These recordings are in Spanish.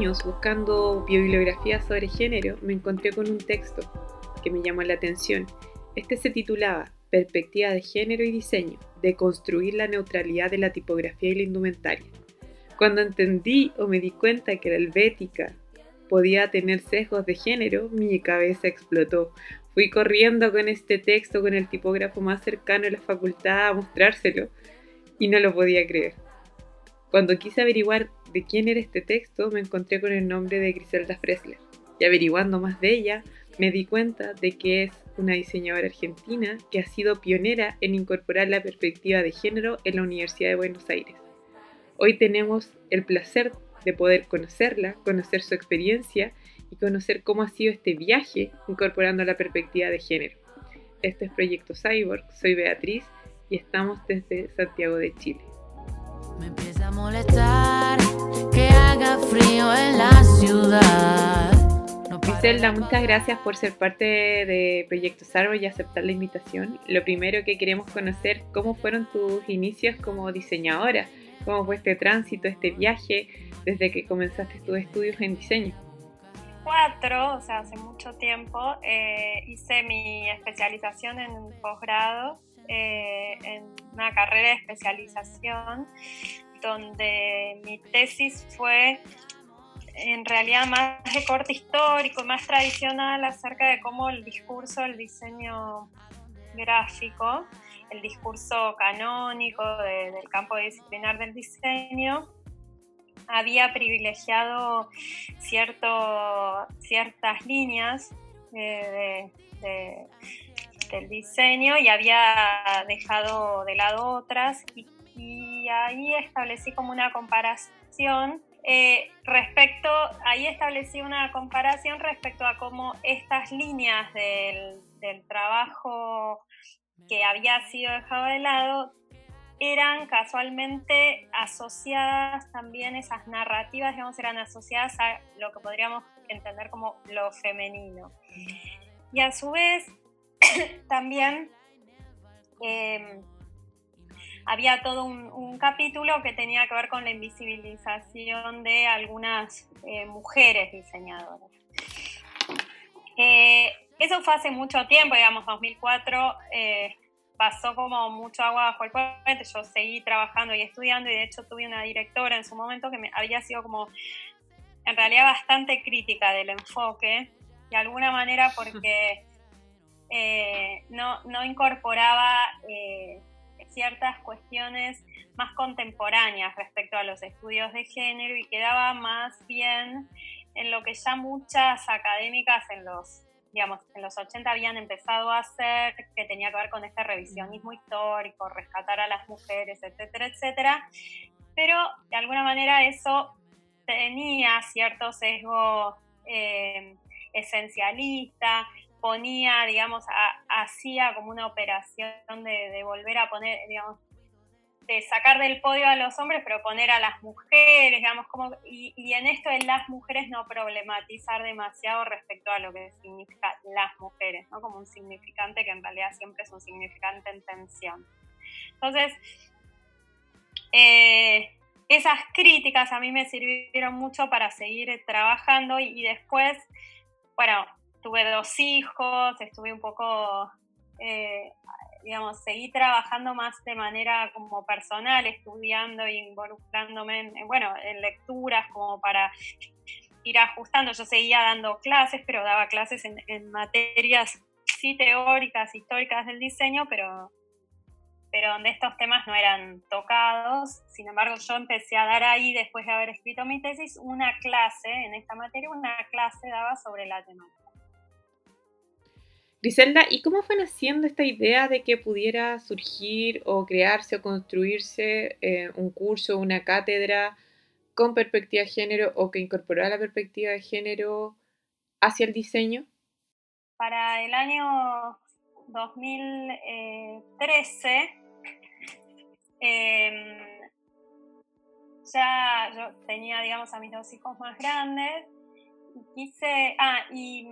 años buscando bibliografía sobre género, me encontré con un texto que me llamó la atención. Este se titulaba Perspectiva de género y diseño, de construir la neutralidad de la tipografía y la indumentaria. Cuando entendí o me di cuenta que la helvética podía tener sesgos de género, mi cabeza explotó. Fui corriendo con este texto con el tipógrafo más cercano a la facultad a mostrárselo y no lo podía creer. Cuando quise averiguar de quién era este texto, me encontré con el nombre de Griselda Fresler. Y averiguando más de ella, me di cuenta de que es una diseñadora argentina que ha sido pionera en incorporar la perspectiva de género en la Universidad de Buenos Aires. Hoy tenemos el placer de poder conocerla, conocer su experiencia y conocer cómo ha sido este viaje incorporando la perspectiva de género. Este es Proyecto Cyborg, soy Beatriz y estamos desde Santiago de Chile. Molestar que haga frío en la ciudad. Griselda, muchas gracias por ser parte de Proyecto Cyborg y aceptar la invitación. Lo primero que queremos conocer, ¿cómo fueron tus inicios como diseñadora? ¿Cómo fue este tránsito, este viaje desde que comenzaste tus estudios en diseño? Cuatro, o sea, hace mucho tiempo, eh, hice mi especialización en posgrado eh, en una carrera de especialización donde mi tesis fue en realidad más de corte histórico, más tradicional acerca de cómo el discurso del diseño gráfico, el discurso canónico del campo disciplinar del diseño, había privilegiado cierto, ciertas líneas de, del diseño y había dejado de lado otras y, ahí establecí como una comparación eh, respecto, ahí establecí una comparación respecto a cómo estas líneas del, del trabajo que había sido dejado de lado eran casualmente asociadas también, esas narrativas, digamos, eran asociadas a lo que podríamos entender como lo femenino. Y a su vez, también em, había todo un, capítulo que tenía que ver con la invisibilización de algunas eh, mujeres diseñadoras. Eh, eso fue hace mucho tiempo, digamos, 2004 eh, pasó como mucho agua bajo el puente, yo seguí trabajando y estudiando y de hecho tuve una directora en su momento que me había sido como en realidad bastante crítica del enfoque, de alguna manera porque no, no, incorporaba eh, ciertas cuestiones más contemporáneas respecto a los estudios de género y quedaba más bien en lo que ya muchas académicas en los digamos, en los 80 habían empezado a hacer, que tenía que ver con este revisionismo histórico, rescatar a las mujeres, etcétera, etcétera. Pero de alguna manera eso tenía cierto sesgo eh, esencialista, ponía, digamos, hacía como una operación de, volver a poner, digamos, de sacar del podio a los hombres, pero poner a las mujeres, digamos, como, y, en esto de las mujeres no problematizar demasiado respecto a lo que significa las mujeres, ¿no? Como un significante que en realidad siempre es un significante en tensión. Entonces, eh, esas críticas a mí me sirvieron mucho para seguir trabajando y después, bueno, tuve dos hijos, estuve un poco, eh, digamos, seguí trabajando más de manera como personal, estudiando e involucrándome en, bueno, en lecturas como para ir ajustando. Yo seguía dando clases, pero daba clases en, materias sí teóricas, históricas del diseño, pero pero donde estos temas no eran tocados. Sin embargo, yo empecé a dar ahí, después de haber escrito mi tesis, una clase en esta materia, una clase daba sobre la temática. Griselda, ¿y cómo fue naciendo esta idea de que pudiera surgir o crearse o construirse eh, un curso, una cátedra con perspectiva de género o que incorporara la perspectiva de género hacia el diseño? Para el año 2013, em, ya yo tenía, digamos, a mis dos hijos más grandes quise, ah, y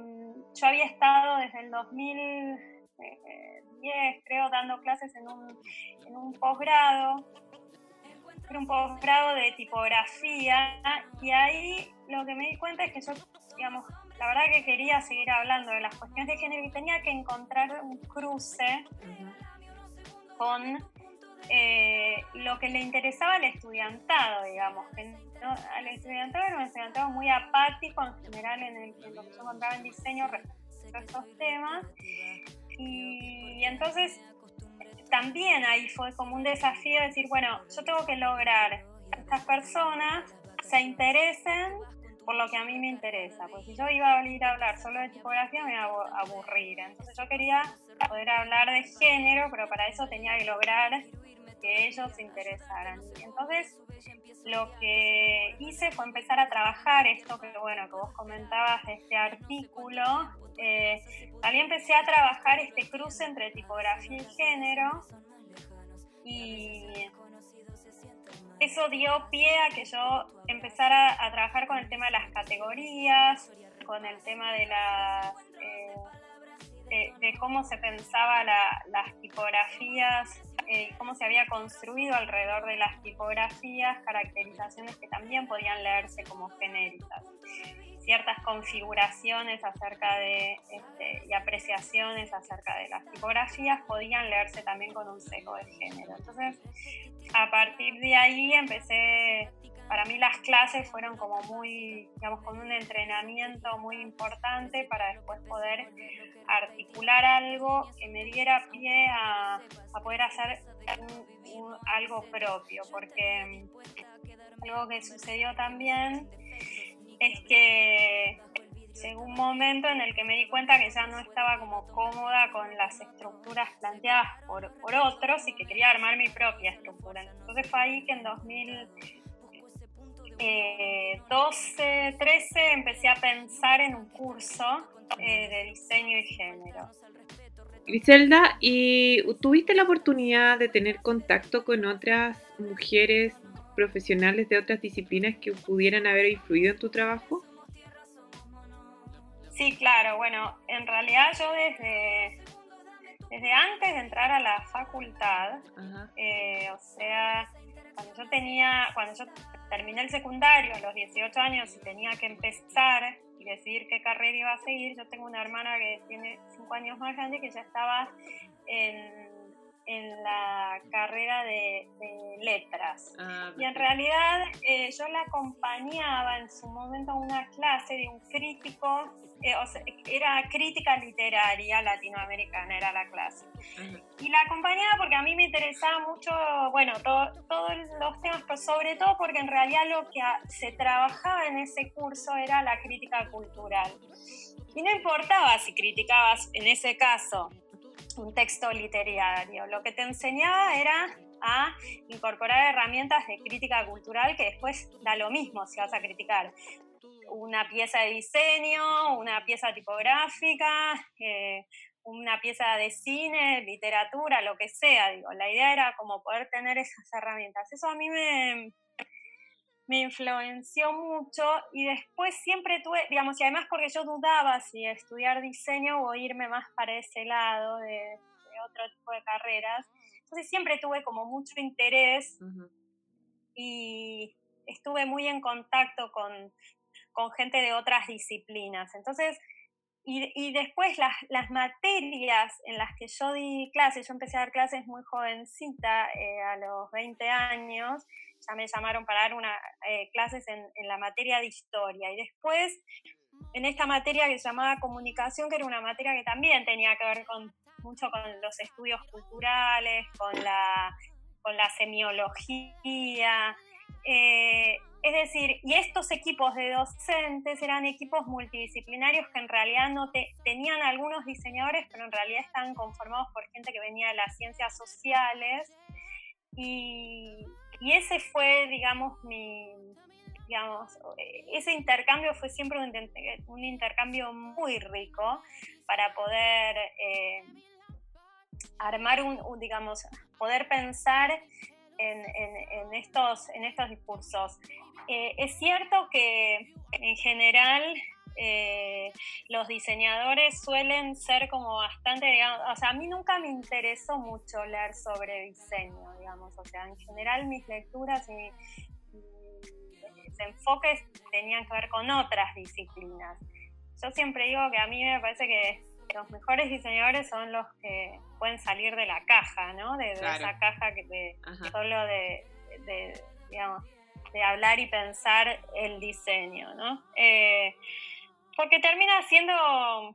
yo había estado desde el 2010, creo, dando clases en un, en un posgrado, era un posgrado de tipografía, y ahí lo que me di cuenta es que yo, digamos, la verdad que quería seguir hablando de las cuestiones de género y tenía que encontrar un cruce con eh, lo que le interesaba al estudiantado, digamos, que al estudiantado era un estudiantado muy apático en general en, el, en lo que yo encontraba en diseño respecto a estos temas. Y, entonces también ahí fue como un desafío decir, bueno, yo tengo que lograr que estas personas se interesen por lo que a mí me interesa, porque si yo iba a venir a hablar solo de tipografía me iba a aburrir. Entonces yo quería poder hablar de género, pero para eso tenía que lograr que ellos se interesaran. entonces lo que hice fue empezar a trabajar esto que bueno que vos comentabas este artículo. Eh, también empecé a trabajar este cruce entre tipografía y género y eso dio pie a que yo empezara a trabajar con el tema de las categorías, con el tema de las eh, de, cómo se pensaba las tipografías eh, cómo se había construido alrededor de las tipografías caracterizaciones que también podían leerse como genéricas. Ciertas configuraciones acerca de este, y apreciaciones acerca de las tipografías podían leerse también con un seco de género. Entonces, a partir de ahí empecé para mí las clases fueron como muy, digamos, con un entrenamiento muy importante para después poder articular algo que me diera pie a, poder hacer algo propio, porque algo que sucedió también es que llegó un momento en el que me di cuenta que ya no estaba como cómoda con las estructuras planteadas por, por otros y que quería armar mi propia estructura. Entonces fue ahí que en 2000 12, 13 empecé a pensar en un curso eh, de diseño y género. Griselda, ¿y tuviste la oportunidad de tener contacto con otras mujeres profesionales de otras disciplinas que pudieran haber influido en tu trabajo? Sí, claro. Bueno, en realidad yo desde, desde antes de entrar a la facultad, eh, o sea, cuando yo tenía, cuando yo terminé el secundario a los 18 años y tenía que empezar y decidir qué carrera iba a seguir, yo tengo una hermana que tiene 5 años más grande que ya estaba en, en la carrera de, letras. Ah, y en realidad eh, yo la acompañaba en su momento a una clase de un crítico eh, era crítica literaria latinoamericana, era la clase. Y la acompañaba porque a mí me interesaba mucho, bueno, todos los temas, pero sobre todo porque en realidad lo que se trabajaba en ese curso era la crítica cultural. Y no importaba si criticabas, en ese caso, un texto literario, lo que te enseñaba era a incorporar herramientas de crítica cultural que después da lo mismo si vas a criticar una pieza de diseño, una pieza tipográfica, eh, una pieza de cine, literatura, lo que sea. Digo, la idea era como poder tener esas herramientas. Eso a mí me, me influenció mucho y después siempre tuve, digamos, y además porque yo dudaba si estudiar diseño o irme más para ese lado de, otro tipo de carreras. Entonces siempre tuve como mucho interés y estuve muy en contacto con, con gente de otras disciplinas. Entonces, y, después las, las, materias en las que yo di clases, yo empecé a dar clases muy jovencita, eh, a los 20 años, ya me llamaron para dar una, eh, clases en, en, la materia de historia. Y después, en esta materia que se llamaba comunicación, que era una materia que también tenía que ver con, mucho con los estudios culturales, con la, con la semiología. Eh, es decir, y estos equipos de docentes eran equipos multidisciplinarios que en realidad no tenían algunos diseñadores, pero en realidad estaban conformados por gente que venía de las ciencias sociales. Y, ese fue, digamos, mi, digamos, ese intercambio fue siempre un, intercambio muy rico para poder eh, armar un, digamos, poder pensar en, estos, en estos discursos. Eh, es cierto que en general eh, los diseñadores suelen ser como bastante, digamos, o sea, a mí nunca me interesó mucho leer sobre diseño, digamos, o sea, en general mis lecturas enfoques tenían que ver con otras disciplinas. Yo siempre digo que a mí me parece que los mejores diseñadores son los que pueden salir de la caja, ¿no? De, esa caja que de, solo de, digamos, de hablar y pensar el diseño, ¿no? Eh, porque termina siendo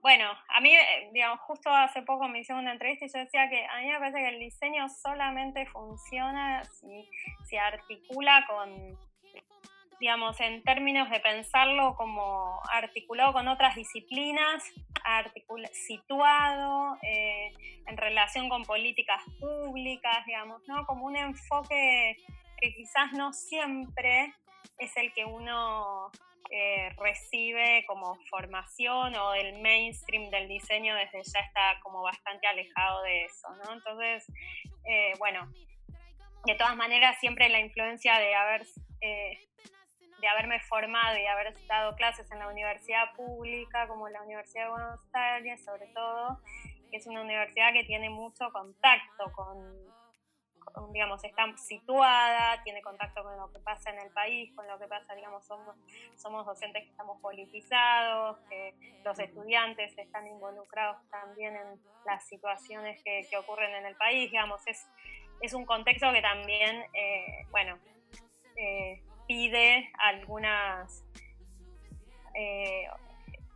bueno, a mí, eh, digamos, justo hace poco me hicieron una entrevista y yo decía que a mí me parece que el diseño solamente funciona si se articula con, digamos, en términos de pensarlo como articulado con otras disciplinas, situado eh, en relación con políticas públicas, digamos, ¿no? Como un enfoque que quizás no siempre es el que uno eh, recibe como formación o el mainstream del diseño desde ya está como bastante alejado de eso, ¿no? Entonces, eh, bueno, de todas maneras siempre la influencia de haber... Eh, de haberme formado y haber dado clases en la universidad pública, como la Universidad de Buenos Aires, sobre todo, que es una universidad que tiene mucho contacto con, digamos, está situada, tiene contacto con lo que pasa en el país, con lo que pasa, digamos, somos, somos docentes que estamos politizados, que los estudiantes están involucrados también en las situaciones que, ocurren en el país, digamos, es, es un contexto que también, eh, bueno, eh, pide algunas... Eh,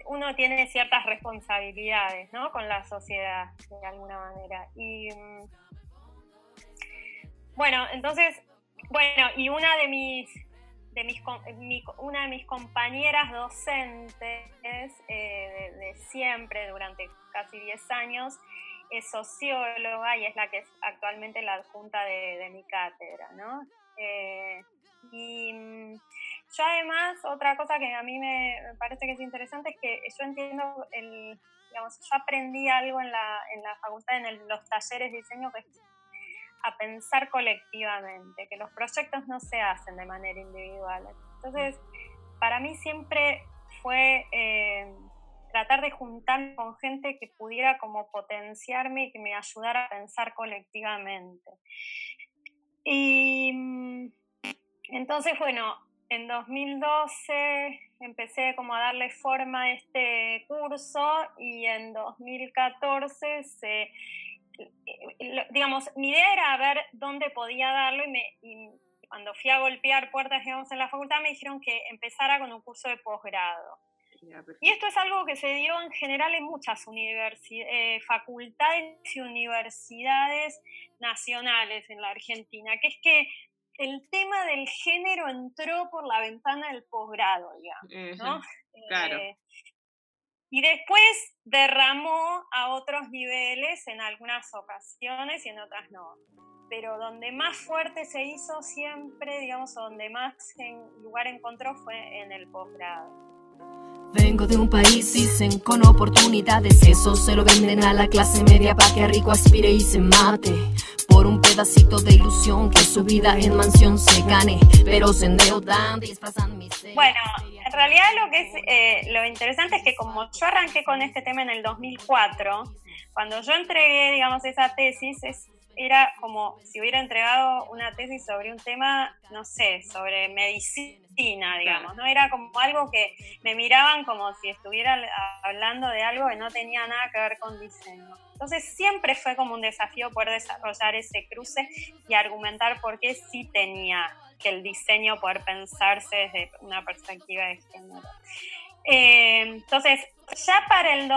uno tiene ciertas responsabilidades, ¿no? Con la sociedad, de alguna manera. Y mm, bueno, entonces, bueno, y una de mis, de mis una de mis compañeras docentes eh, de, siempre, durante casi 10 años, es socióloga y es la que es actualmente la adjunta de, mi cátedra, ¿no? Eh, y mm, yo además, otra cosa que a mí me, parece que es interesante es que yo entiendo, el, digamos, yo aprendí algo en la, en la facultad, en los talleres de diseño, que es a pensar colectivamente, que los proyectos no se hacen de manera individual. Entonces, para mí siempre fue eh, tratar de juntarme con gente que pudiera como potenciarme y que me ayudara a pensar colectivamente. Y mm, entonces, bueno, en 2012 empecé como a darle forma a este curso y en 2014 se digamos, mi idea era ver dónde podía darlo y, me, cuando fui a golpear puertas, digamos, en la facultad me dijeron que empezara con un curso de posgrado. Y esto es algo que se dio en general en muchas eh, facultades y universidades nacionales en la Argentina, que es que el tema del género entró por la ventana del posgrado, digamos, ¿no? Claro. Eh, y después derramó a otros niveles en algunas ocasiones y en otras no. Pero donde más fuerte se hizo siempre, digamos, donde más lugar encontró fue en el posgrado. Vengo de un país dicen con oportunidades, eso se lo venden a la clase media para que rico aspire y se mate por un pedacito de ilusión que su vida en mansión se gane, pero se endeudan, disfrazan mis... Bueno, en realidad lo que es eh, lo interesante es que como yo arranqué con este tema en el 2004, cuando yo entregué, digamos, esa tesis, es, era como si hubiera entregado una tesis sobre un tema, no sé, sobre medicina, digamos, ¿no? Era como algo que me miraban como si estuviera hablando de algo que no tenía nada que ver con diseño. Entonces siempre fue como un desafío poder desarrollar ese cruce y argumentar por qué sí tenía que el diseño poder pensarse desde una perspectiva de género. Eh, entonces, ya para el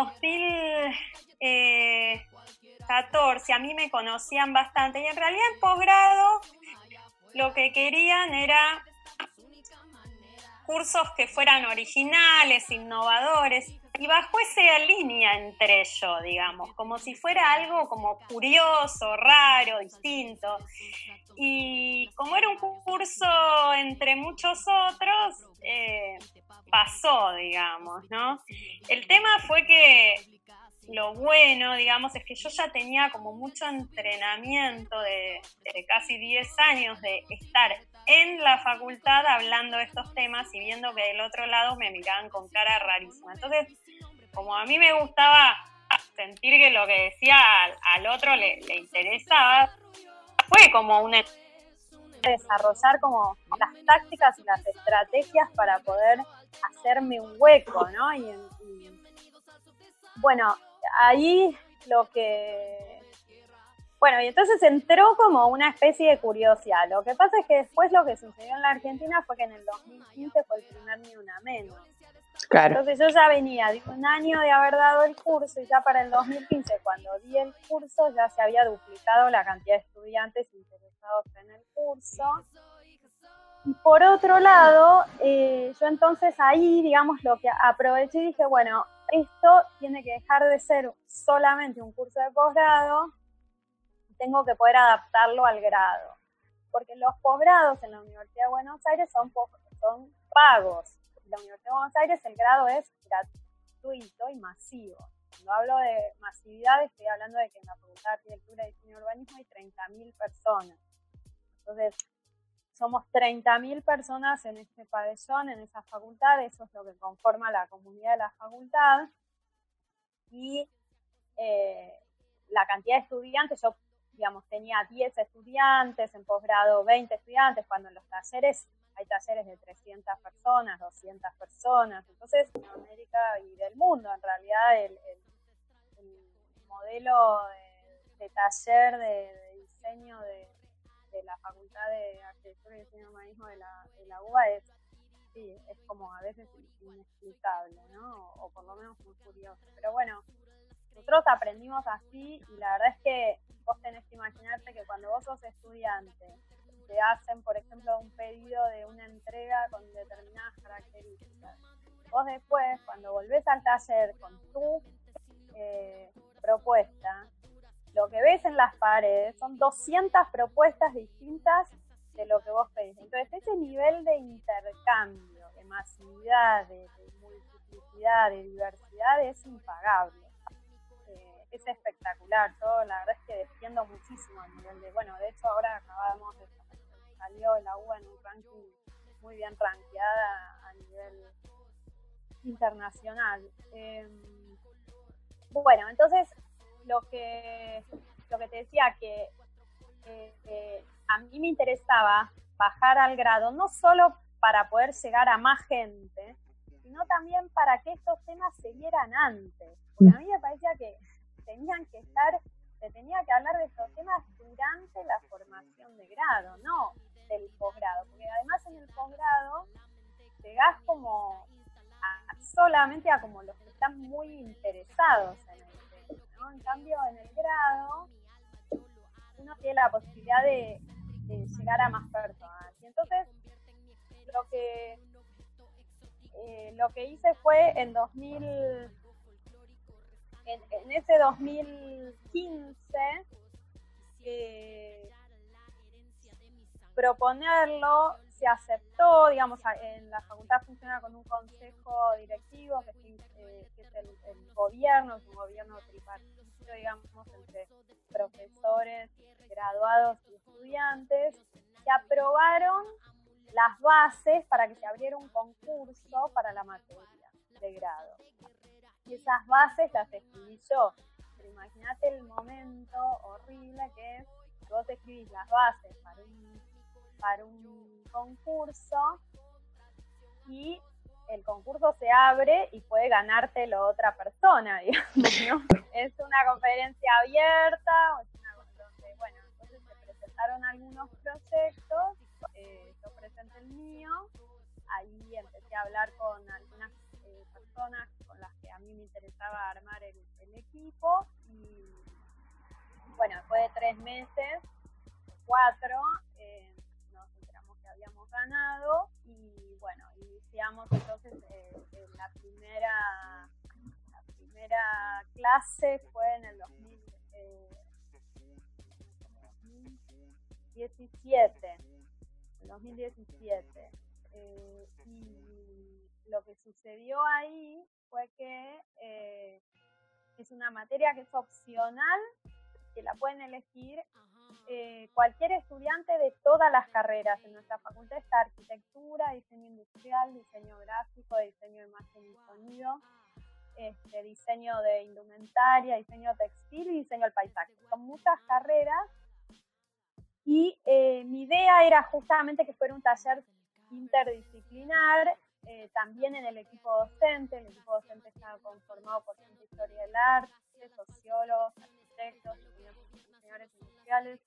2014 a mí me conocían bastante y en realidad en posgrado lo que querían era cursos que fueran originales, innovadores, y bajo esa línea entre ellos, digamos, como si fuera algo como curioso, raro, distinto. Y como era un curso entre muchos otros, eh, pasó, digamos, ¿no? El tema fue que lo bueno, digamos, es que yo ya tenía como mucho entrenamiento de, casi 10 años de estar en la facultad hablando estos temas y viendo que del otro lado me miraban con cara rarísima. Entonces, como a mí me gustaba sentir que lo que decía al, otro le, interesaba, fue como un desarrollar como las tácticas y las estrategias para poder hacerme un hueco, ¿no? Y, bueno, ahí lo que... Bueno, y entonces entró como una especie de curiosidad. Lo que pasa es que después lo que sucedió en la Argentina fue que en el 2015 fue el primer Ni Una Menos. Entonces yo ya venía de un año de haber dado el curso y ya para el 2015, cuando di el curso, ya se había duplicado la cantidad de estudiantes interesados en el curso. Y por otro lado, eh, yo entonces ahí, digamos, lo que aproveché y dije, bueno, esto tiene que dejar de ser solamente un curso de posgrado, tengo que poder adaptarlo al grado. Porque los posgrados en la Universidad de Buenos Aires son, son pagos la Universidad de Buenos Aires el grado es gratuito y masivo. Cuando hablo de masividad estoy hablando de que en la Facultad de Arquitectura y Diseño Urbanismo hay 30.000 personas. Entonces, somos 30.000 personas en este pabellón, en esa facultad, eso es lo que conforma la comunidad de la facultad. Y eh, la cantidad de estudiantes, yo digamos, tenía 10 estudiantes, en posgrado 20 estudiantes, cuando en los talleres hay talleres de 300 personas, 200 personas, entonces en América y del mundo en realidad el, modelo de, taller de, diseño de, la Facultad de Arquitectura y Diseño Urbanismo de la, de la UBA es, sí, es como a veces inexplicable, ¿no? O, por lo menos muy curioso. Pero bueno, nosotros aprendimos así y la verdad es que vos tenés que imaginarte que cuando vos sos estudiante te hacen, por ejemplo, un pedido de una entrega con determinadas características. Vos después, cuando volvés al taller con tu eh, propuesta, lo que ves en las paredes son 200 propuestas distintas de lo que vos pedís. Entonces, ese nivel de intercambio, de masividad, de, multiplicidad, de diversidad es impagable. Eh, es espectacular. Yo la verdad es que defiendo muchísimo a nivel de, bueno, de hecho ahora acabamos de salió la UBA en un ranking muy bien rankeada a nivel internacional. Em, bueno, entonces lo que, lo que te decía que eh, a mí me interesaba bajar al grado, no solo para poder llegar a más gente, sino también para que estos temas se vieran antes. Porque a mí me parecía que tenían que estar, se tenía que hablar de estos temas durante la formación de grado, no del posgrado, porque además en el posgrado llegás como solamente a como los que están muy interesados en el En cambio, en el grado uno tiene la posibilidad de, llegar a más personas. Y entonces, lo que eh, lo que hice fue en 2000 en, en ese 2015 eh, proponerlo, se aceptó, digamos, en la facultad funciona con un consejo directivo que, eh, es el, gobierno, es un gobierno tripartito, digamos, entre profesores, graduados y estudiantes, que aprobaron las bases para que se abriera un concurso para la materia de grado. Y esas bases las escribí yo. Pero imagínate el momento horrible que es vos escribís las bases para un para un concurso y el concurso se abre y puede ganártelo otra persona, Es una conferencia abierta, es una, donde, bueno, entonces se presentaron algunos proyectos, eh, yo presenté el mío, ahí empecé a hablar con algunas eh, personas con las que a mí me interesaba armar el, equipo y bueno, después de tres meses, cuatro, ganado y bueno, iniciamos entonces eh, la primera la primera clase fue en el 2017, 2017 eh, y lo que sucedió ahí fue que eh, es una materia que es opcional, que la pueden elegir eh, cualquier estudiante de todas las carreras. En nuestra facultad está arquitectura, diseño industrial, diseño gráfico, diseño de imagen y sonido, este, diseño de indumentaria, diseño textil y diseño del paisaje. Son muchas carreras Y eh, mi idea era justamente que fuera un taller interdisciplinar, eh, también en el equipo docente. El equipo docente estaba conformado por gente de historia del arte, sociólogos, arquitectos, diseñadores industriales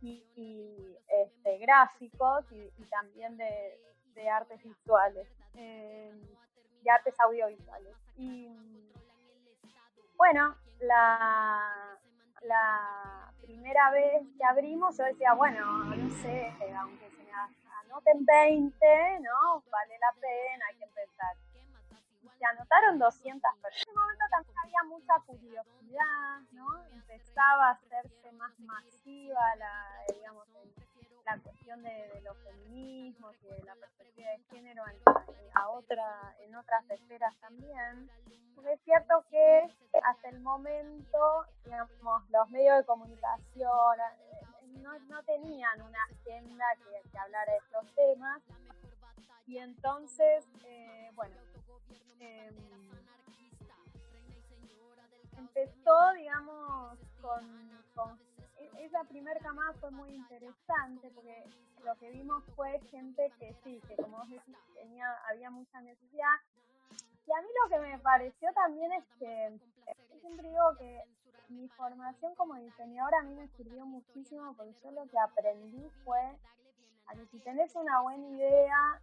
y, este, gráficos y, también de, artes visuales, eh, de artes audiovisuales. Y bueno, la, la primera vez que abrimos yo decía, bueno, no sé, aunque se me anoten 20, ¿no? Vale la pena, hay que empezar se anotaron 200 personas. En ese momento también había mucha curiosidad, ¿no? Empezaba a hacerse más masiva la, digamos, la cuestión de, los feminismos y de la perspectiva de género en, a otra, en otras esferas también. Porque es cierto que hasta el momento, digamos, los medios de comunicación eh, no, no tenían una agenda que, que hablara de estos temas. Y entonces, eh, bueno, Em, empezó, digamos, con, e-, esa primera camada fue muy interesante porque lo que vimos fue gente que sí, que como vos decís, tenía, había mucha necesidad. Y a mí lo que me pareció también es que, yo siempre digo que mi formación como diseñadora a mí me sirvió muchísimo porque yo lo que aprendí fue si tenés una buena idea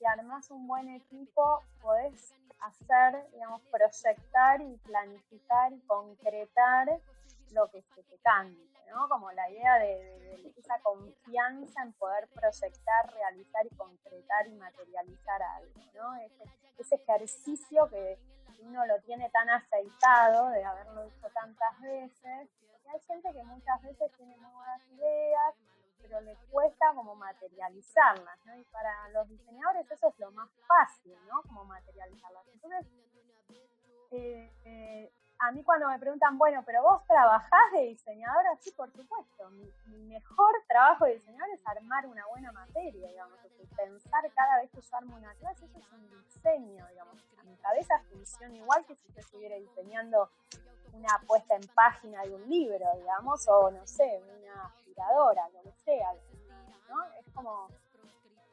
si armas un buen equipo, podés hacer, digamos, proyectar y planificar y concretar lo que se te cante, ¿no? Como la idea de, esa confianza en poder proyectar, realizar y concretar y materializar algo, ¿no? Ese, ese ejercicio que uno lo tiene tan aceitado de haberlo hecho tantas veces, hay gente que muchas veces tiene muy buenas ideas, pero le cuesta como materializarlas, ¿no? Y para los diseñadores eso es lo más fácil, ¿no? Como materializarlas. Entonces, eh, eh, a mí cuando me preguntan, bueno, pero vos trabajás de diseñadora, sí, por supuesto. Mi, mejor trabajo de diseñador es armar una buena materia, digamos, pensar cada vez que yo armo una clase, eso es un diseño, digamos. A mi cabeza funciona igual que si yo estuviera diseñando una puesta en página de un libro, digamos, o no sé, una aspiradora, lo que sea, ¿no? Es como,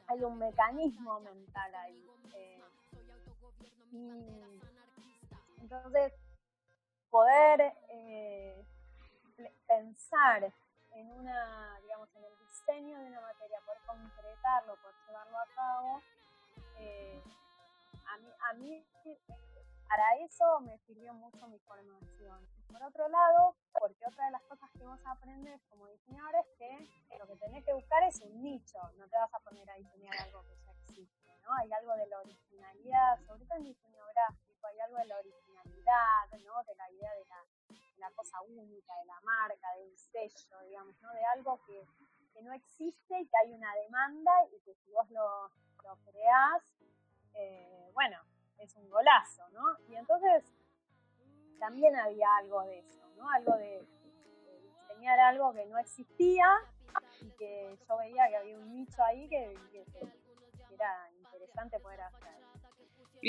hay un mecanismo mental ahí. Eh, y entonces, poder eh, pensar en una, digamos, en el diseño de una materia, poder concretarlo, poder llevarlo a cabo, eh, a mí, a mí para eso me sirvió mucho mi formación. Por otro lado, porque otra de las cosas que vos aprendes como diseñador es que lo que tenés que buscar es un nicho, no te vas a poner a diseñar algo que ya existe, ¿no? Hay algo de la originalidad, sobre todo en diseño gráfico, hay algo de la originalidad, De la idea de la, cosa única, de la marca, del sello, digamos, ¿no? De algo que, no existe y que hay una demanda y que si vos lo, lo creás, eh, bueno, es un golazo, ¿no? Y entonces también había algo de eso, ¿no? Algo de, diseñar algo que no existía y que yo veía que había un nicho ahí que, era interesante poder hacer.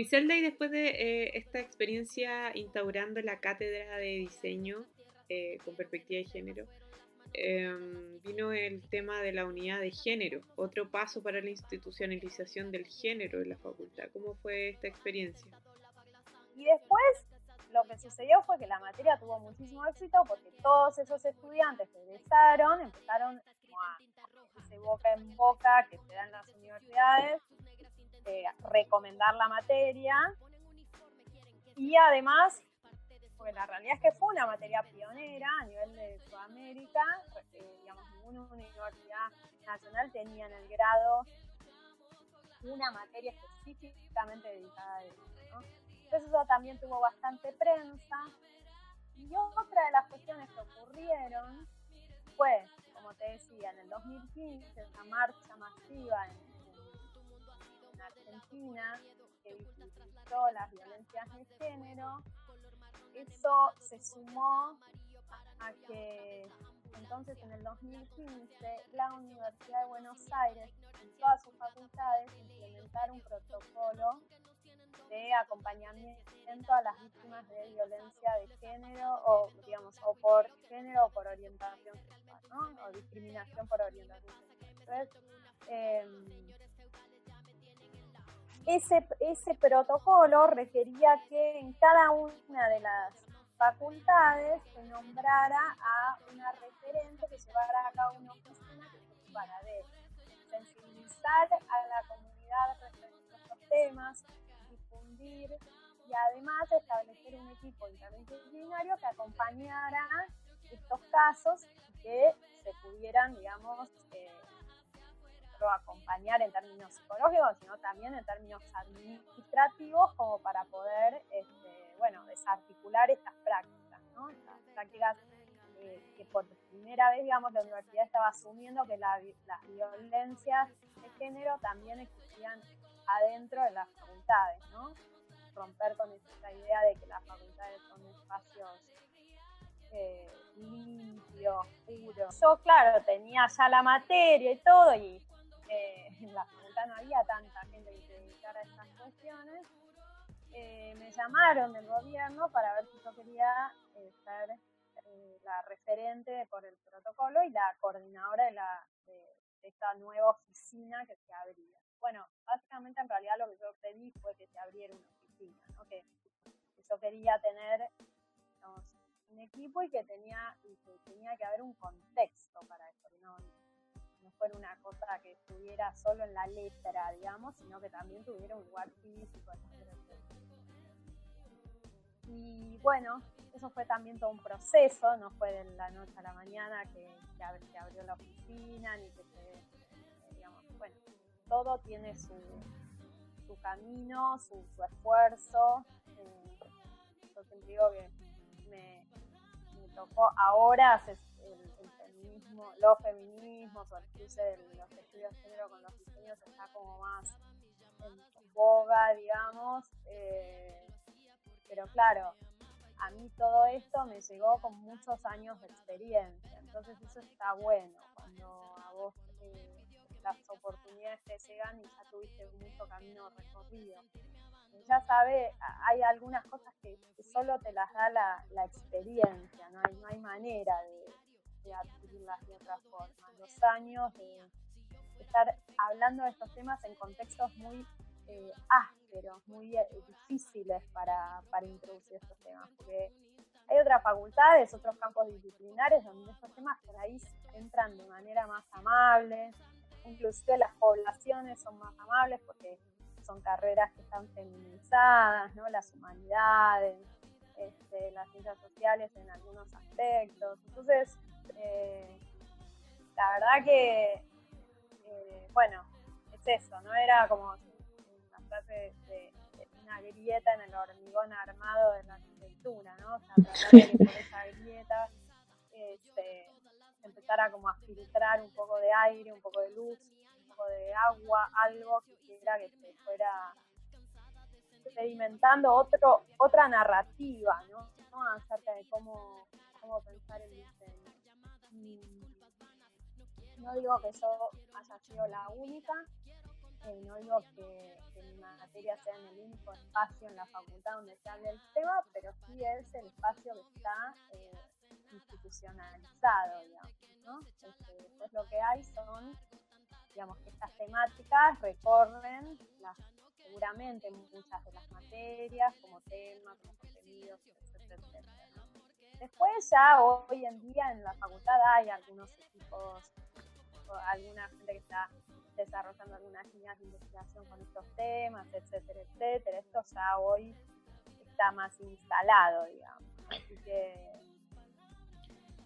Griselda, y después de eh, esta experiencia instaurando la cátedra de diseño eh, con perspectiva de género, Em, vino el tema de la unidad de género, otro paso para la institucionalización del género en la facultad. ¿Cómo fue esta experiencia? Y después lo que sucedió fue que la materia tuvo muchísimo éxito porque todos esos estudiantes que egresaron empezaron a ese boca en boca que se da en las universidades, eh, recomendar la materia y además porque la realidad es que fue una materia pionera a nivel de Sudamérica, porque digamos, ninguna universidad nacional tenía en el grado una materia específicamente dedicada a eso. Entonces eso también tuvo bastante prensa. Y otra de las cuestiones que ocurrieron fue, como te decía, en el 2015, una marcha masiva en Argentina que visibilizó las violencias de género eso se sumó a que entonces en el 2015 la Universidad de Buenos Aires en todas sus facultades implementaron un protocolo de acompañamiento a las víctimas de violencia de género o, digamos, o por género o por orientación sexual, ¿no? O discriminación por orientación sexual. Entonces, em, ese, ese protocolo requería que en cada una de las facultades se nombrara a una referente que llevara a cabo una oficina que se ocupara de sensibilizar a la comunidad respecto a estos temas, difundir y además establecer un equipo interdisciplinario que acompañara estos casos y que se pudieran, digamos, eh, acompañar en términos psicológicos, sino también en términos administrativos, como para poder, este, bueno, desarticular estas prácticas, ¿no? Prácticas eh, que por primera vez, digamos, la universidad estaba asumiendo que las violencias de género también existían adentro de las facultades, ¿no? Romper con esta idea de que las facultades son espacios eh, limpios, puros. Yo, claro, tenía ya la materia y todo, y eh, en la facultad no había tanta gente que se dedicara a estas cuestiones, eh, me llamaron del gobierno para ver si yo quería eh, ser la referente por el protocolo y la coordinadora de, la, de, esta nueva oficina que se abría. Bueno, básicamente en realidad lo que yo pedí fue que se abriera una oficina, ¿no? que, yo quería tener un equipo y que tenía, y que tenía que haber un contexto para eso, no, no fuera una cosa que estuviera solo en la letra, digamos, sino que también tuviera un lugar físico, Y bueno, eso fue también todo un proceso, no fue de la noche a la mañana que, que, abrió la oficina, ni que se, digamos, bueno, todo tiene su, su camino, su, esfuerzo. Eh, yo siempre digo que me, me tocó ahora, hace los feminismos o el cruce de los estudios de género con los diseños está como más en boga, digamos. Eh, pero claro, a mí todo esto me llegó con muchos años de experiencia, entonces eso está bueno, cuando a vos eh, las oportunidades te llegan y ya tuviste mucho camino recorrido. Ya sabes, hay algunas cosas que, solo te las da la, la experiencia, no hay, no hay manera de, de adquirirlas de otra forma. Los años de estar hablando de estos temas en contextos muy eh, ásperos, muy eh, difíciles para, para, introducir estos temas, porque hay otras facultades, otros campos disciplinares donde estos temas por ahí entran de manera más amable, inclusive las poblaciones son más amables porque son carreras que están feminizadas, ¿no? las humanidades, este, las ciencias sociales en algunos aspectos. Entonces, eh, la verdad que, eh, bueno, es eso, ¿no? Era como una frase de, una grieta en el hormigón armado de la arquitectura, ¿no? O sea, tratar de que por esa grieta este, empezara como a filtrar un poco de aire, un poco de luz, un poco de agua, algo que hiciera que se fuera sedimentando otro, otra narrativa, ¿no? ¿no? Acerca de cómo, cómo pensar el diseño. No digo que yo haya sido la única, eh, no digo que, mi materia sea en el único espacio en la facultad donde se habla el tema, pero sí es el espacio que está eh, institucionalizado, digamos. ¿no? Este, después lo que hay son, digamos, que estas temáticas recorren las, seguramente muchas de las materias, como temas, como contenidos, etcétera, etcétera. Después ya hoy en día en la facultad hay algunos equipos, alguna gente que está desarrollando algunas líneas de investigación con estos temas, etcétera, etcétera. Esto ya hoy está más instalado, digamos. Así que...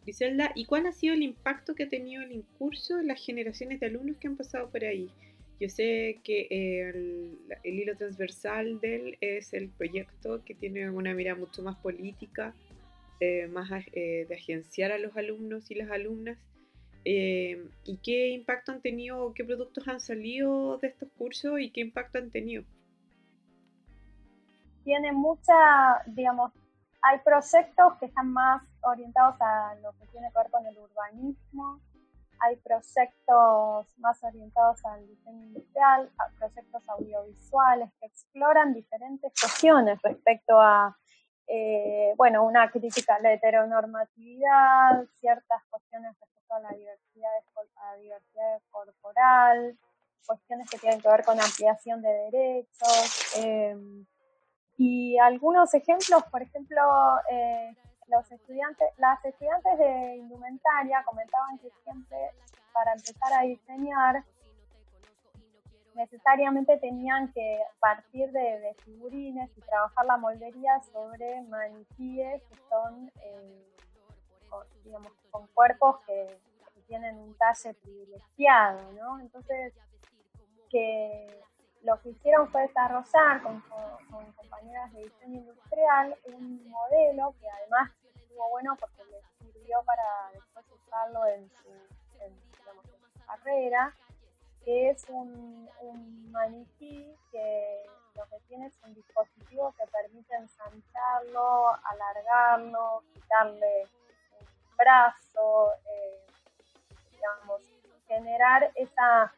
Griselda, ¿y cuál ha sido el impacto que ha tenido el incurso en las generaciones de alumnos que han pasado por ahí? Yo sé que el, el hilo transversal de él es el proyecto que tiene una mirada mucho más política, eh, más eh, de agenciar a los alumnos y las alumnas. Eh, ¿Y qué impacto han tenido, qué productos han salido de estos cursos y qué impacto han tenido? Tiene mucha, digamos, hay proyectos que están más orientados a lo que tiene que ver con el urbanismo, hay proyectos más orientados al diseño industrial, proyectos audiovisuales que exploran diferentes cuestiones respecto a, eh, bueno, una crítica a la heteronormatividad, ciertas cuestiones respecto a la diversidad, a la diversidad corporal, cuestiones que tienen que ver con ampliación de derechos. Em, y algunos ejemplos, por ejemplo, eh, los estudiantes, las estudiantes de indumentaria comentaban que siempre para empezar a diseñar necesariamente tenían que partir de, figurines y trabajar la moldería sobre maniquíes que son, eh, con, digamos, con cuerpos que, tienen un talle privilegiado, ¿no? Entonces, que lo que hicieron fue desarrollar con, compañeras de diseño industrial un modelo que además estuvo bueno porque les sirvió para después usarlo en su, carrera, que es un, maniquí que lo que tiene es un dispositivo que permite ensancharlo, alargarlo, quitarle un brazo, eh, digamos, generar esa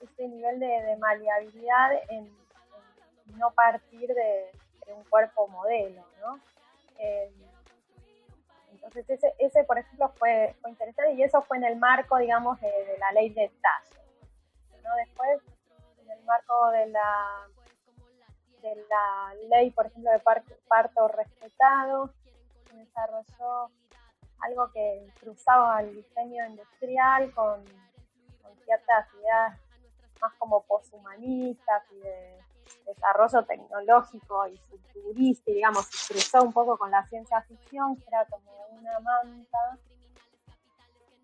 ese nivel de, maleabilidad en, no partir de, un cuerpo modelo, ¿no? Eh, entonces ese, ese, por ejemplo, fue, interesante y eso fue en el marco, digamos, de, la ley de talle. Después, en el marco de la, de la ley, por ejemplo, de parto, respetado, se desarrolló algo que cruzaba el diseño industrial con, con ciertas ideas más como poshumanistas y de desarrollo tecnológico y futurista, y digamos, cruzó un poco con la ciencia ficción, que era como una manta,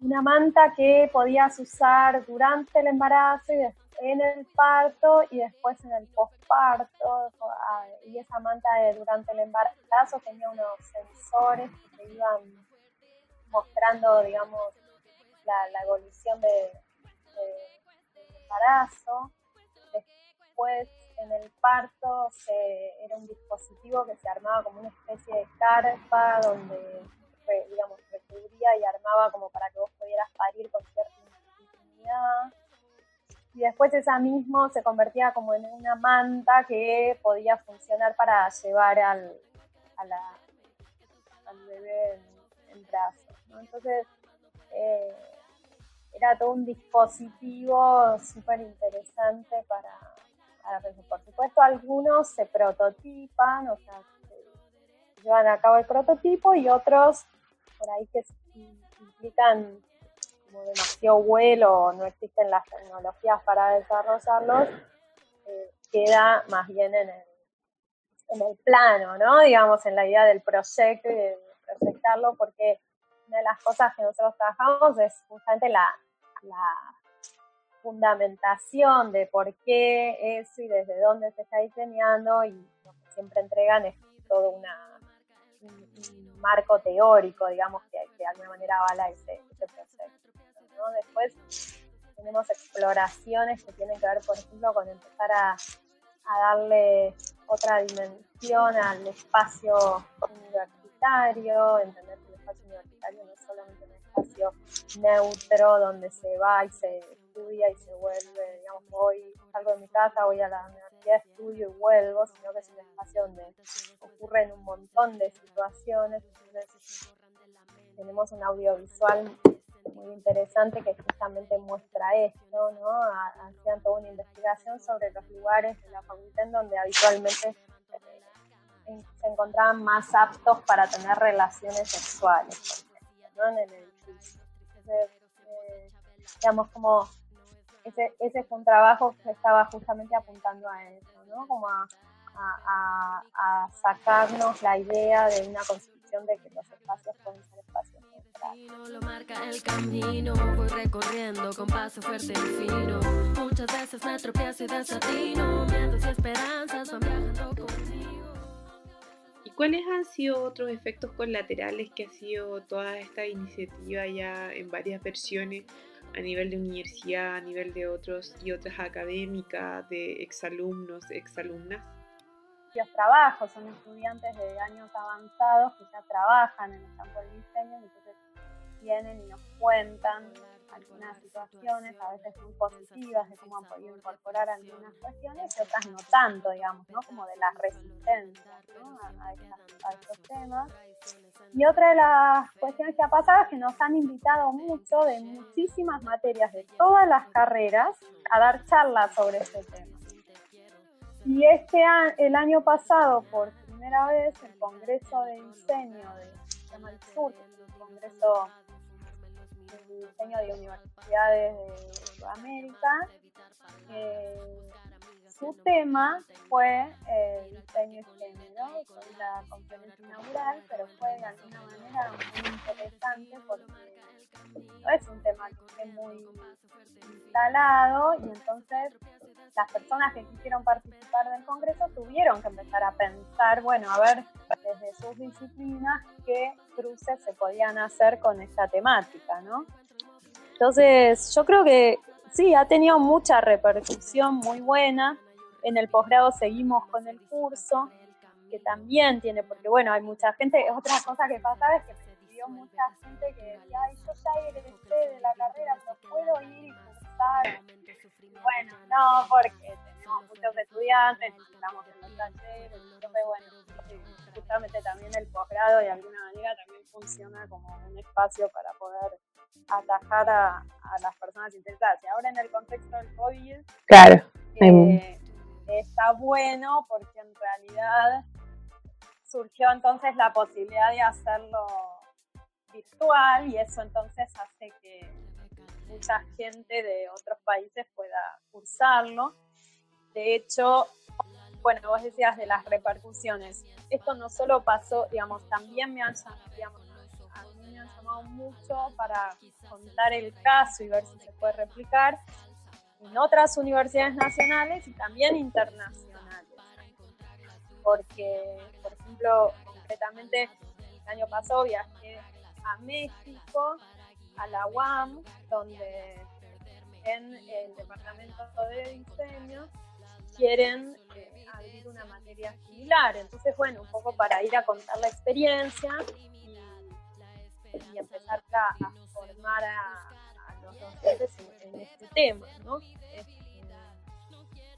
una manta que podías usar durante el embarazo y en el parto y después en el posparto, ah, y esa manta durante el embarazo tenía unos sensores que te iban mostrando, digamos, la, evolución de embarazo. Después, en el parto, se, era un dispositivo que se armaba como una especie de carpa donde, digamos, recubría y armaba como para que vos pudieras parir con cierta intimidad. Y después esa mismo se convertía como en una manta que podía funcionar para llevar al, al bebé en, brazos. Entonces, eh, era todo un dispositivo súper interesante para, para Por supuesto, algunos se prototipan, o sea, se llevan a cabo el prototipo y otros por ahí que implican como demasiado vuelo no existen las tecnologías para desarrollarlos, eh, queda más bien en el, en el plano, ¿no? Digamos, en la idea del proyecto y de proyectarlo, porque una de las cosas que nosotros trabajamos es justamente la, fundamentación de por qué eso y desde dónde se está diseñando y lo que siempre entregan es todo una, un, marco teórico, digamos, que, de alguna manera avala ese, proceso. Después tenemos exploraciones que tienen que ver, por ejemplo, con empezar a, a darle otra dimensión al espacio universitario, entender que el espacio universitario no es solamente un espacio neutro donde se va y se estudia y se vuelve, digamos, voy, salgo de mi casa, voy a la universidad, estudio y vuelvo, sino que es un espacio donde ocurren un montón de situaciones. Entonces, tenemos un audiovisual muy interesante que justamente muestra esto, ¿no? Hacían toda una investigación sobre los lugares de la facultad en donde habitualmente eh, se encontraban más aptos para tener relaciones sexuales, ¿no? En el edificio. Eh, digamos, como ese, ese fue un trabajo que estaba justamente apuntando a eso, ¿no? Como a, a, a sacarnos la idea de una constitución de que los espacios pueden ser espacios lo marca el camino, voy recorriendo con paso fuerte y fino. Muchas veces me tropiezo y desatino, miedos y esperanzas van viajando conmigo. ¿Y cuáles han sido otros efectos colaterales que ha sido toda esta iniciativa ya en varias versiones a nivel de universidad, a nivel de otros y otras académicas, de exalumnos, exalumnas? Los trabajos son estudiantes de años avanzados que ya trabajan en el campo del diseño, entonces vienen y nos cuentan algunas situaciones, a veces muy positivas, de cómo han podido incorporar algunas cuestiones y otras no tanto, digamos, ¿no? Como de la resistencia ¿no? a, estos temas. Y otra de las cuestiones que ha pasado es que nos han invitado mucho de muchísimas materias de todas las carreras a dar charlas sobre este tema. Y este el año pasado, por primera vez, el Congreso de Diseño de llama Sur, que es un congreso de diseño de universidades de Sudamérica, eh, su tema fue el diseño fue la conferencia inaugural, pero fue de alguna manera muy interesante porque es un tema que esté muy instalado y entonces las personas que quisieron participar del Congreso tuvieron que empezar a pensar, bueno, a ver desde sus disciplinas qué cruces se podían hacer con esta temática, ¿no? Entonces, yo creo que sí, ha tenido mucha repercusión muy buena. En el posgrado seguimos con el curso, que también tiene, porque bueno, hay mucha gente, otra cosa que pasa es que escribió mucha gente que decía, ay, yo ya egresé de la carrera, pero puedo ir y cursar. Bueno, no, porque tenemos muchos estudiantes, estamos en los talleres, entonces bueno, justamente también el posgrado de alguna manera también funciona como un espacio para poder atajar a, a las personas interesadas. Y ahora en el contexto del COVID, claro. Eh, está bueno porque en realidad surgió entonces la posibilidad de hacerlo virtual y eso entonces hace que mucha gente de otros países pueda cursarlo. De hecho, bueno, vos decías de las repercusiones. Esto no solo pasó, digamos, también me han, digamos, a mí me han llamado mucho para contar el caso y ver si se puede replicar en otras universidades nacionales y también internacionales. Porque, por ejemplo, concretamente el año pasado viajé a México, a la UAM, donde en el departamento de diseño quieren eh, abrir una materia similar. Entonces, bueno, un poco para ir a contar la experiencia y, empezar a, formar a, en, este tema, ¿no? Este,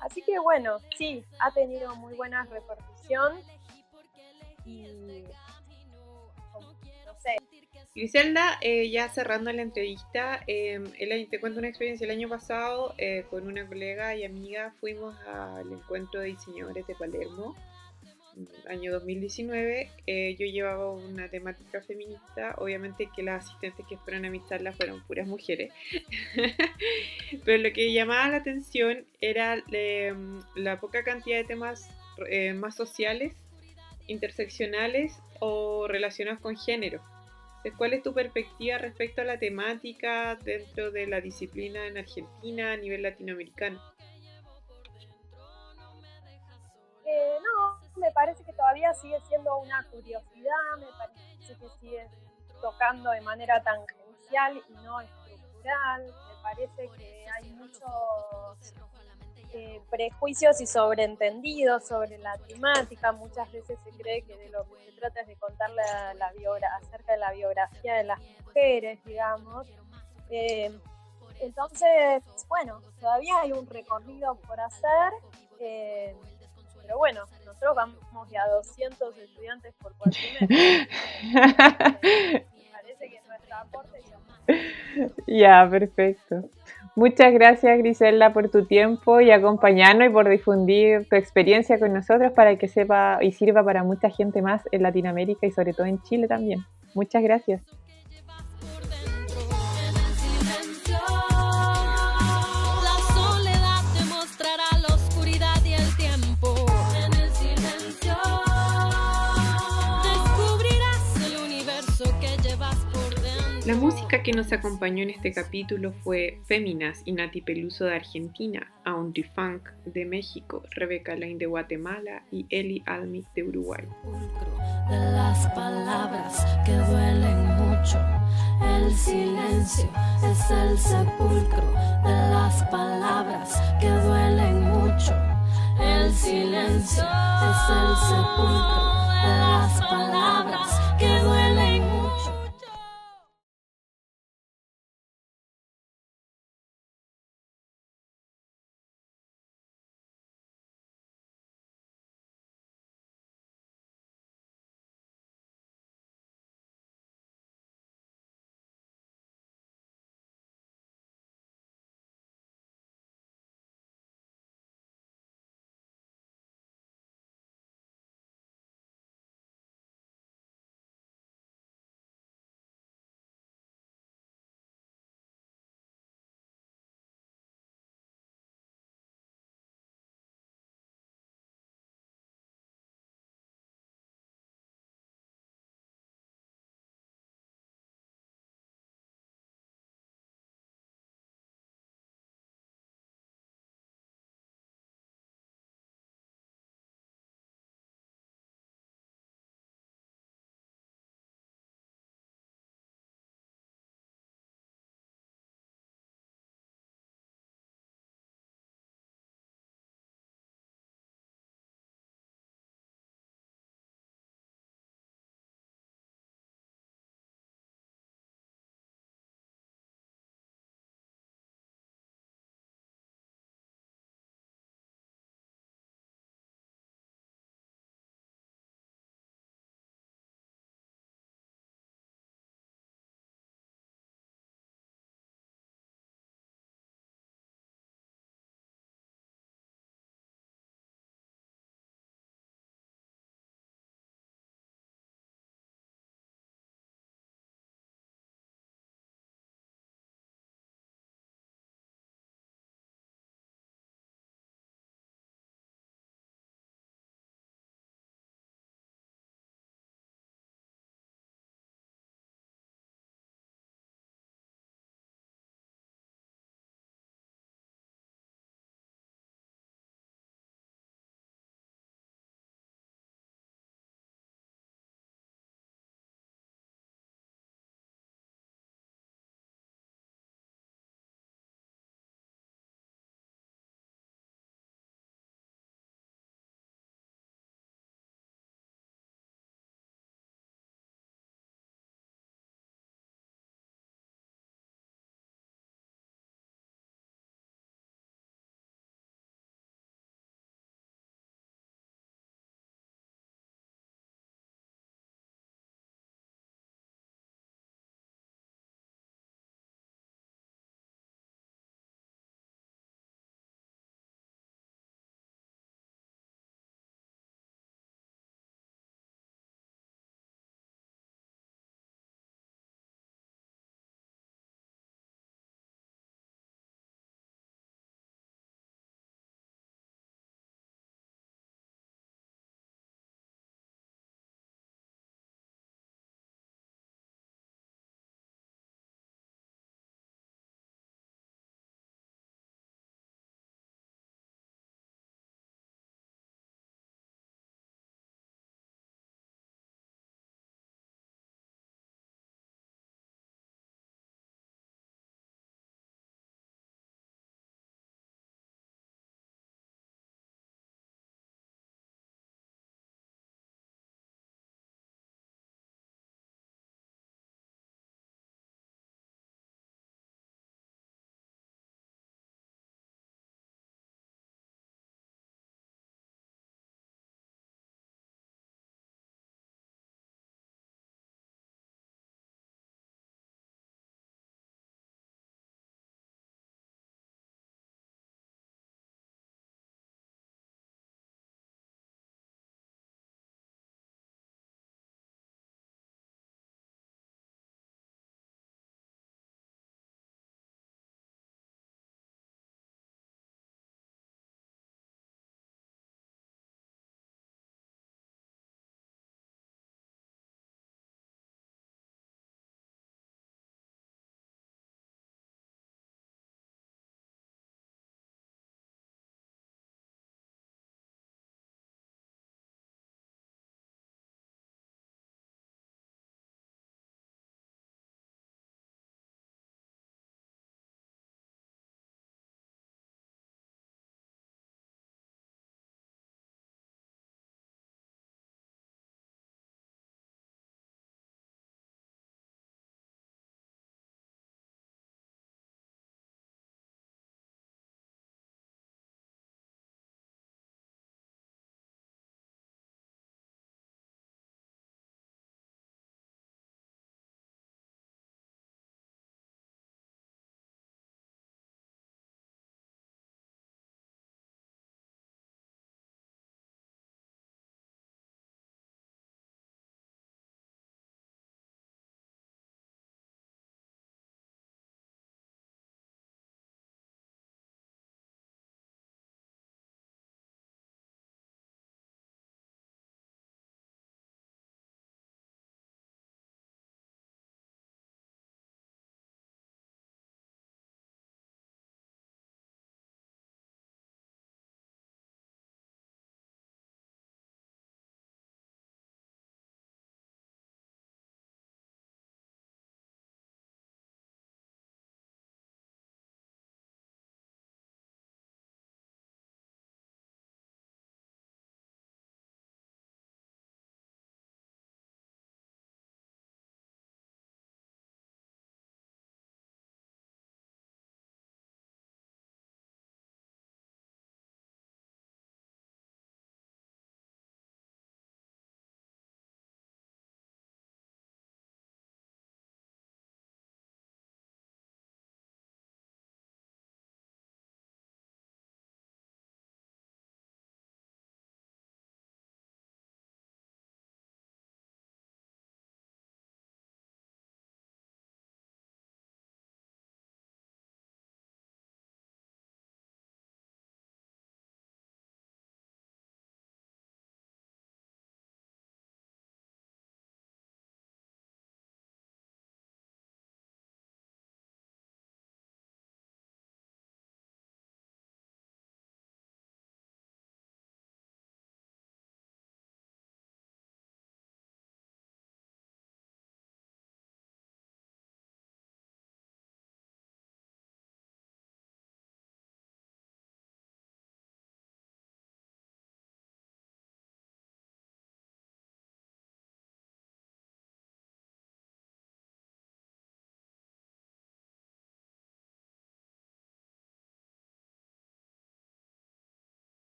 así que bueno, sí, ha tenido muy buena repercusión y. Griselda, eh, ya cerrando la entrevista, eh, te cuento una experiencia. El año pasado, eh, con una colega y amiga, fuimos al encuentro de diseñadores de Palermo año 2019, eh, yo llevaba una temática feminista, obviamente que las asistentes que fueron a mi charla fueron puras mujeres, pero lo que llamaba la atención era em, la poca cantidad de temas eh, más sociales, interseccionales o relacionados con género. ¿Cuál es tu perspectiva respecto a la temática dentro de la disciplina en Argentina a nivel latinoamericano? Eh, no, me parece que todavía sigue siendo una curiosidad, me parece que sigue tocando de manera tangencial y no estructural, me parece que hay muchos eh, prejuicios y sobreentendidos sobre la temática, muchas veces se cree que de lo que se trata es de contar la, la acerca de la biografía de las mujeres, digamos. Eh, entonces, bueno, todavía hay un recorrido por hacer. Eh, pero bueno, nosotros vamos ya a 200 estudiantes por cuatrimestre. parece que nuestro aporte ya. perfecto. Muchas gracias Griselda por tu tiempo y acompañarnos y por difundir tu experiencia con nosotros para que sepa y sirva para mucha gente más en Latinoamérica y sobre todo en Chile también. Muchas gracias. La música que nos acompañó en este capítulo fue Féminas y Nati Peluso de Argentina, Aunty Funk de México, Rebeca Lane de Guatemala y Eli Almi de Uruguay. De las palabras que duelen mucho, el silencio es el sepulcro de las palabras que duelen mucho. El silencio es el sepulcro de las palabras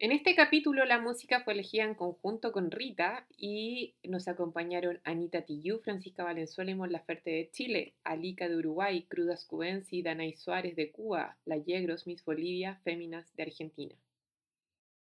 En este capítulo la música fue elegida en conjunto con Rita y nos acompañaron Anita Tillú, Francisca Valenzuela y Mon Laferte de Chile, Alica de Uruguay, Crudas Cubensi, Danay Suárez de Cuba, La Yegros, Miss Bolivia, Féminas de Argentina.